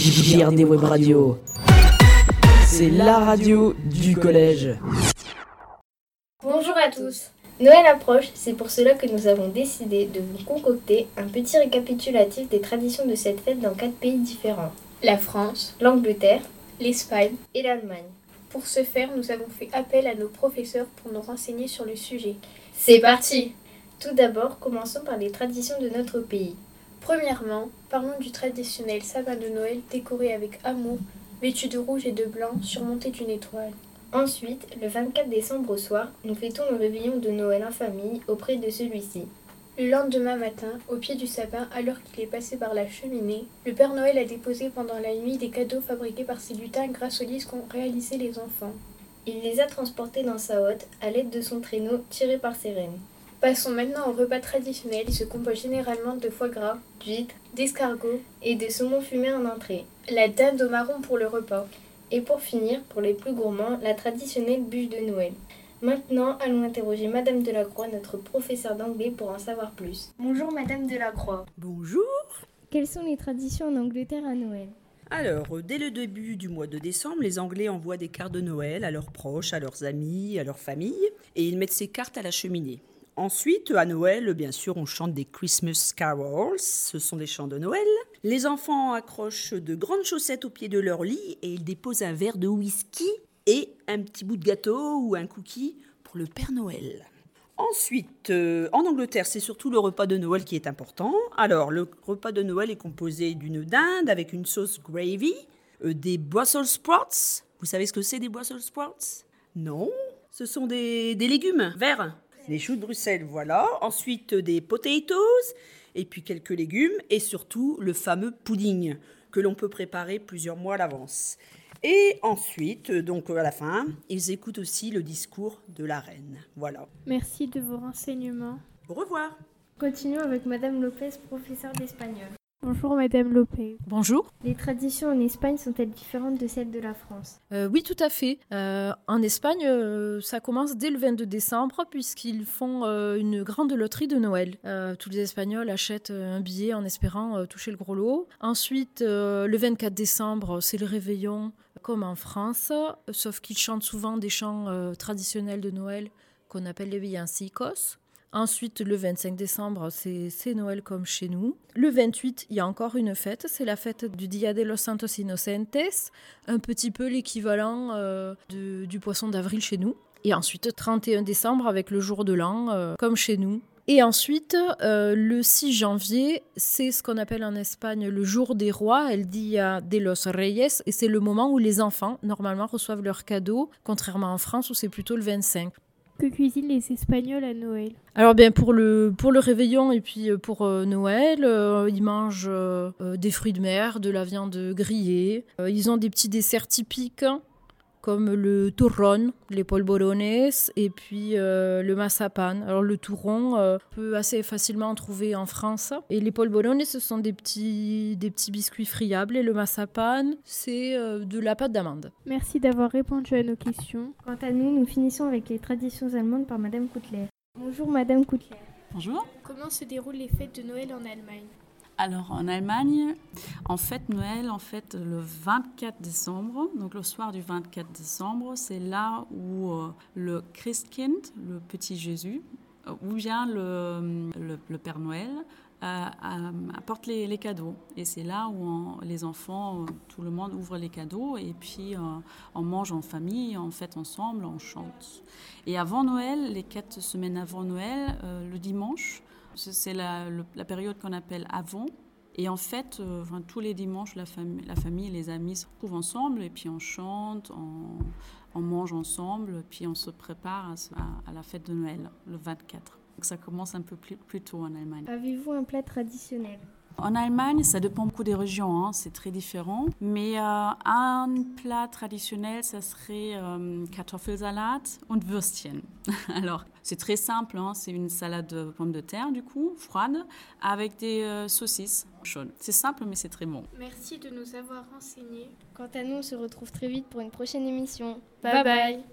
JRD Web Radio. C'est la radio du collège. Bonjour à tous. Noël approche, c'est pour cela que nous avons décidé de vous concocter un petit récapitulatif des traditions de cette fête dans quatre pays différents. La France, L'Angleterre l'Espagne. et l'Allemagne. Pour ce faire, nous avons fait appel à nos professeurs pour nous renseigner sur le sujet. C'est parti Tout d'abord, commençons par les traditions de notre pays. Premièrement, parlons du traditionnel sapin de Noël décoré avec amour, vêtu de rouge et de blanc, surmonté d'une étoile. Ensuite, le 24 décembre au soir, nous fêtons le réveillon de Noël en famille auprès de celui-ci. Le lendemain matin, au pied du sapin, alors qu'il est passé par la cheminée, le Père Noël a déposé pendant la nuit des cadeaux fabriqués par ses lutins grâce aux listes qu'ont réalisé les enfants. Il les a transportés dans sa hotte à l'aide de son traîneau tiré par ses rênes. Passons maintenant au repas traditionnel. Il se compose généralement de foie gras, D'huîtres d'escargots, et de saumon fumé en entrée. la dinde au marron pour le repas. Et pour finir, pour les plus gourmands, la traditionnelle bûche de Noël. Maintenant, allons interroger Madame Delacroix, notre professeure d'anglais, pour en savoir plus. Bonjour Madame Delacroix. Bonjour. Quelles sont les traditions en Angleterre à Noël? Alors, euh, dès le début du mois de décembre, les Anglais envoient des cartes de Noël à leurs proches, à leurs amis, à leur famille, et ils mettent ces cartes à la cheminée. Ensuite, à Noël, bien sûr, on chante des Christmas carols, ce sont des chants de Noël. Les enfants accrochent de grandes chaussettes au pied de leur lit et ils déposent un verre de whisky et un petit bout de gâteau ou un cookie pour le Père Noël. Ensuite, euh, en Angleterre, c'est surtout le repas de Noël qui est important. Alors, le repas de Noël est composé d'une dinde avec une sauce gravy, euh, des Brussels sprouts. Vous savez ce que c'est des Brussels sprouts? Non Ce sont des, des légumes verts. Des choux de Bruxelles, voilà. Ensuite, des potatoes, et puis quelques légumes, et surtout le fameux pudding que l'on peut préparer plusieurs mois à l'avance. Et ensuite, donc à la fin, ils écoutent aussi le discours de la reine. Voilà. Merci de vos renseignements. Au revoir. Continuons avec Madame Lopez, professeure d'espagnol. Bonjour Madame Lopez. Bonjour. Les traditions en Espagne sont-elles différentes de celles de la France? Euh, oui, tout à fait. Euh, en Espagne, euh, ça commence dès le 22 décembre puisqu'ils font euh, une grande loterie de Noël. Euh, tous les Espagnols achètent un billet en espérant euh, toucher le gros lot. Ensuite, euh, le 24 décembre, c'est le réveillon comme en France, sauf qu'ils chantent souvent des chants euh, traditionnels de Noël qu'on appelle les villancicos. Ensuite, le 25 décembre, c'est Noël comme chez nous. Le 28, il y a encore une fête, c'est la fête du Dia de los Santos Inocentes, un petit peu l'équivalent euh, du poisson d'avril chez nous. Et ensuite, 31 décembre avec le jour de l'an, euh, comme chez nous. Et ensuite, euh, le 6 janvier, c'est ce qu'on appelle en Espagne le jour des rois, el Dia de los Reyes, et c'est le moment où les enfants, normalement, reçoivent leurs cadeaux, contrairement en France où c'est plutôt le 25. Que cuisinent les Espagnols à Noël Alors bien pour le pour le réveillon et puis euh, pour euh, Noël, euh, ils mangent des fruits de mer, de la viande grillée. Ils ont des petits desserts typiques hein, comme le turrón, les polvorones et puis euh, le mazapan. Alors le turron euh, on peut assez facilement en trouver en France et les polvorones ce sont des petits des petits biscuits friables et le mazapan c'est euh, de la pâte d'amande. Merci d'avoir répondu à nos questions. Quant à nous, nous finissons avec les traditions allemandes par Madame Koutler. Bonjour Madame Koutler. Bonjour. Comment se déroulent les fêtes de Noël en Allemagne? Alors en Allemagne, en fait Noël, en fait le 24 décembre, donc le soir du 24 décembre, c'est là où euh, le Christkind, le petit Jésus, euh, où vient le, le, Père Noël, euh, euh, apporte les, les cadeaux. Et c'est là où les enfants, tout le monde ouvre les cadeaux et puis on mange en famille, on fête ensemble, on chante. Et avant Noël, les quatre semaines avant Noël, le dimanche, c'est la, période qu'on appelle avant. Et en fait, euh, tous les dimanches, la, la famille et les amis se retrouvent ensemble et puis on chante, on, mange ensemble, puis on se prépare à la fête de Noël, le 24. Donc ça commence un peu plus, plus tôt en Allemagne. Avez-vous un plat traditionnel? En Allemagne, ça dépend beaucoup des régions, hein, c'est très différent. Mais euh, un plat traditionnel, ça serait euh, Kartoffelsalat und Würstchen. Alors, c'est très simple, hein, c'est une salade de pommes de terre, du coup, froide, avec des euh, saucisses chaudes. C'est simple, mais c'est très bon. Merci de nous avoir renseignés. Quant à nous, on se retrouve très vite pour une prochaine émission. Bye bye.